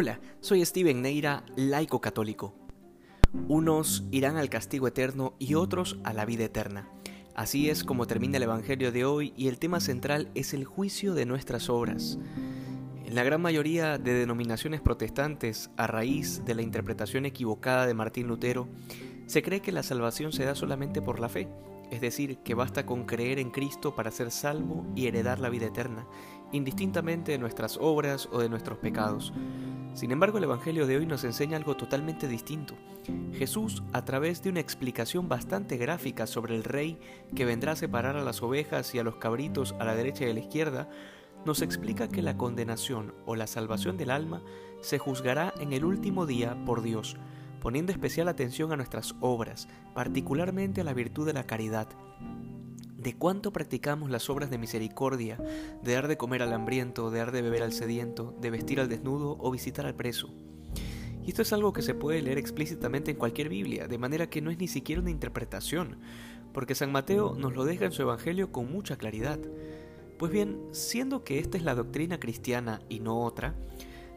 Hola, soy Steven Neira, laico católico. Unos irán al castigo eterno y otros a la vida eterna. Así es como termina el Evangelio de hoy y el tema central es el juicio de nuestras obras. En la gran mayoría de denominaciones protestantes, a raíz de la interpretación equivocada de Martín Lutero, se cree que la salvación se da solamente por la fe, es decir, que basta con creer en Cristo para ser salvo y heredar la vida eterna, indistintamente de nuestras obras o de nuestros pecados. Sin embargo, el Evangelio de hoy nos enseña algo totalmente distinto. Jesús, a través de una explicación bastante gráfica sobre el rey que vendrá a separar a las ovejas y a los cabritos a la derecha y a la izquierda, nos explica que la condenación o la salvación del alma se juzgará en el último día por Dios, poniendo especial atención a nuestras obras, particularmente a la virtud de la caridad. De cuánto practicamos las obras de misericordia, de dar de comer al hambriento, de dar de beber al sediento, de vestir al desnudo o visitar al preso. Y esto es algo que se puede leer explícitamente en cualquier Biblia, de manera que no es ni siquiera una interpretación, porque San Mateo nos lo deja en su Evangelio con mucha claridad. Pues bien, siendo que esta es la doctrina cristiana y no otra,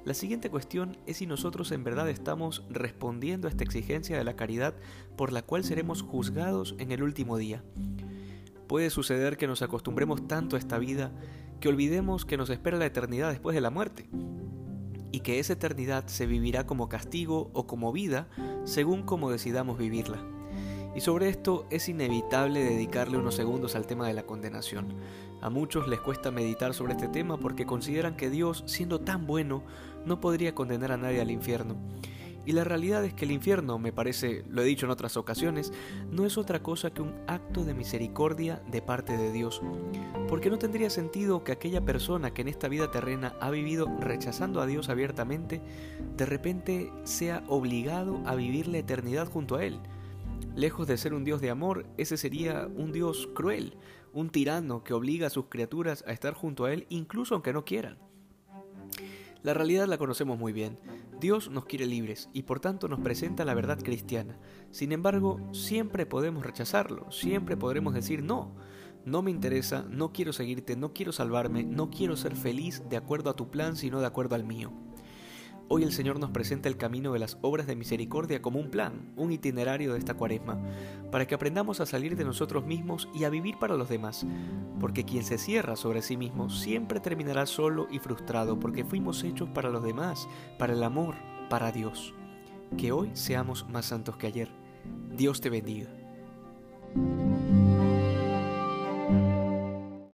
la siguiente cuestión es si nosotros en verdad estamos respondiendo a esta exigencia de la caridad por la cual seremos juzgados en el último día. Puede suceder que nos acostumbremos tanto a esta vida que olvidemos que nos espera la eternidad después de la muerte y que esa eternidad se vivirá como castigo o como vida según como decidamos vivirla. Y sobre esto es inevitable dedicarle unos segundos al tema de la condenación. A muchos les cuesta meditar sobre este tema porque consideran que Dios, siendo tan bueno, no podría condenar a nadie al infierno. Y la realidad es que el infierno, me parece, lo he dicho en otras ocasiones, no es otra cosa que un acto de misericordia de parte de Dios. Porque no tendría sentido que aquella persona que en esta vida terrena ha vivido rechazando a Dios abiertamente, de repente sea obligado a vivir la eternidad junto a Él. Lejos de ser un Dios de amor, ese sería un Dios cruel, un tirano que obliga a sus criaturas a estar junto a Él incluso aunque no quieran. La realidad la conocemos muy bien. Dios nos quiere libres y por tanto nos presenta la verdad cristiana. Sin embargo, siempre podemos rechazarlo, siempre podremos decir no. No me interesa, no quiero seguirte, no quiero salvarme, no quiero ser feliz de acuerdo a tu plan, sino de acuerdo al mío. Hoy el Señor nos presenta el camino de las obras de misericordia como un plan, un itinerario de esta cuaresma, para que aprendamos a salir de nosotros mismos y a vivir para los demás, porque quien se cierra sobre sí mismo siempre terminará solo y frustrado, porque fuimos hechos para los demás, para el amor, para Dios. Que hoy seamos más santos que ayer. Dios te bendiga.